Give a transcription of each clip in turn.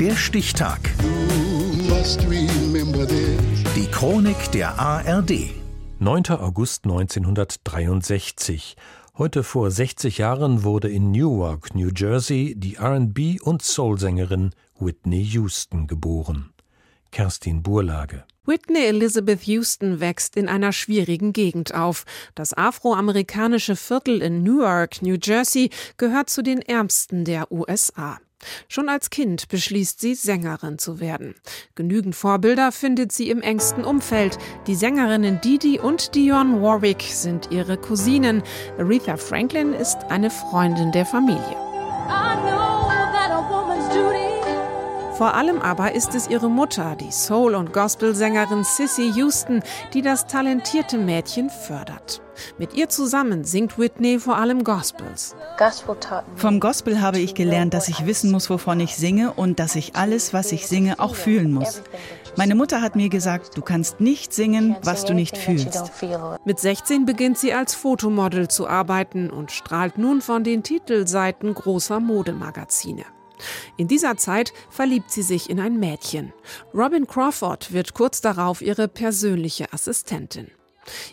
Der Stichtag. Die Chronik der ARD. 9. August 1963. Heute vor 60 Jahren wurde in Newark, New Jersey, die RB- und Soul-Sängerin Whitney Houston geboren. Kerstin Burlage. Whitney Elizabeth Houston wächst in einer schwierigen Gegend auf. Das afroamerikanische Viertel in Newark, New Jersey, gehört zu den ärmsten der USA. Schon als Kind beschließt sie, Sängerin zu werden. Genügend Vorbilder findet sie im engsten Umfeld. Die Sängerinnen Didi und Dionne Warwick sind ihre Cousinen. Aretha Franklin ist eine Freundin der Familie. Vor allem aber ist es ihre Mutter, die Soul- und Gospelsängerin Sissy Houston, die das talentierte Mädchen fördert. Mit ihr zusammen singt Whitney vor allem Gospels. Vom Gospel habe ich gelernt, dass ich wissen muss, wovon ich singe und dass ich alles, was ich singe, auch fühlen muss. Meine Mutter hat mir gesagt, du kannst nicht singen, was du nicht fühlst. Mit 16 beginnt sie als Fotomodel zu arbeiten und strahlt nun von den Titelseiten großer Modemagazine. In dieser Zeit verliebt sie sich in ein Mädchen. Robin Crawford wird kurz darauf ihre persönliche Assistentin.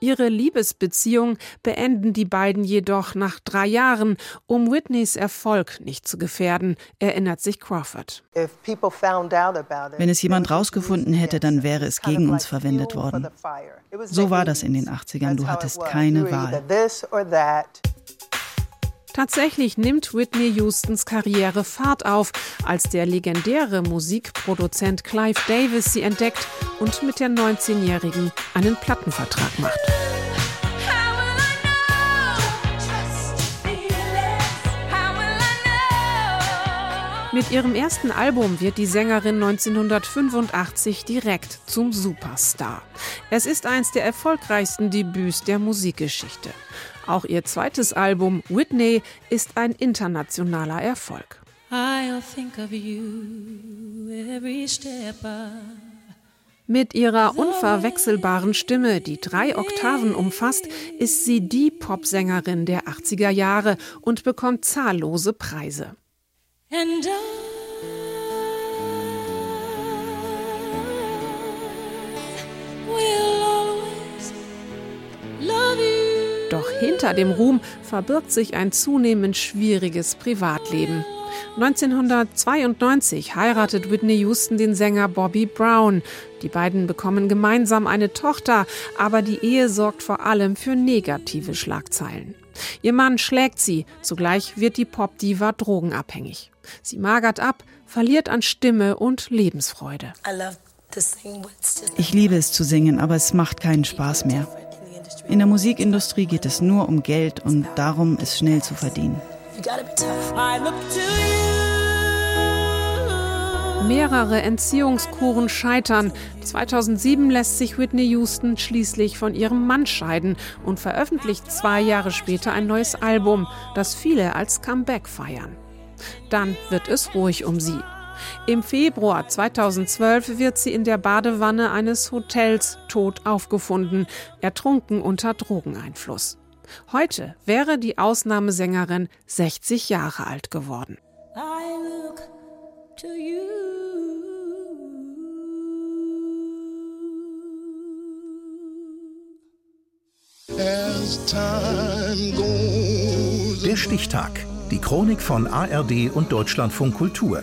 Ihre Liebesbeziehung beenden die beiden jedoch nach drei Jahren, um Whitneys Erfolg nicht zu gefährden, erinnert sich Crawford. Wenn es jemand rausgefunden hätte, dann wäre es gegen uns verwendet worden. So war das in den 80ern. Du hattest keine Wahl. Tatsächlich nimmt Whitney Houstons Karriere Fahrt auf, als der legendäre Musikproduzent Clive Davis sie entdeckt und mit der 19-Jährigen einen Plattenvertrag macht. Mit ihrem ersten Album wird die Sängerin 1985 direkt zum Superstar. Es ist eins der erfolgreichsten Debüts der Musikgeschichte. Auch ihr zweites Album Whitney ist ein internationaler Erfolg. Mit ihrer unverwechselbaren Stimme, die drei Oktaven umfasst, ist sie die Popsängerin der 80er Jahre und bekommt zahllose Preise. Doch hinter dem Ruhm verbirgt sich ein zunehmend schwieriges Privatleben. 1992 heiratet Whitney Houston den Sänger Bobby Brown. Die beiden bekommen gemeinsam eine Tochter, aber die Ehe sorgt vor allem für negative Schlagzeilen. Ihr Mann schlägt sie, zugleich wird die Popdiva drogenabhängig. Sie magert ab, verliert an Stimme und Lebensfreude. Ich liebe es zu singen, aber es macht keinen Spaß mehr. In der Musikindustrie geht es nur um Geld und darum, es schnell zu verdienen. Mehrere Entziehungskuren scheitern. 2007 lässt sich Whitney Houston schließlich von ihrem Mann scheiden und veröffentlicht zwei Jahre später ein neues Album, das viele als Comeback feiern. Dann wird es ruhig um sie. Im Februar 2012 wird sie in der Badewanne eines Hotels tot aufgefunden, ertrunken unter Drogeneinfluss. Heute wäre die Ausnahmesängerin 60 Jahre alt geworden. Der Stichtag. Die Chronik von ARD und Deutschlandfunk Kultur.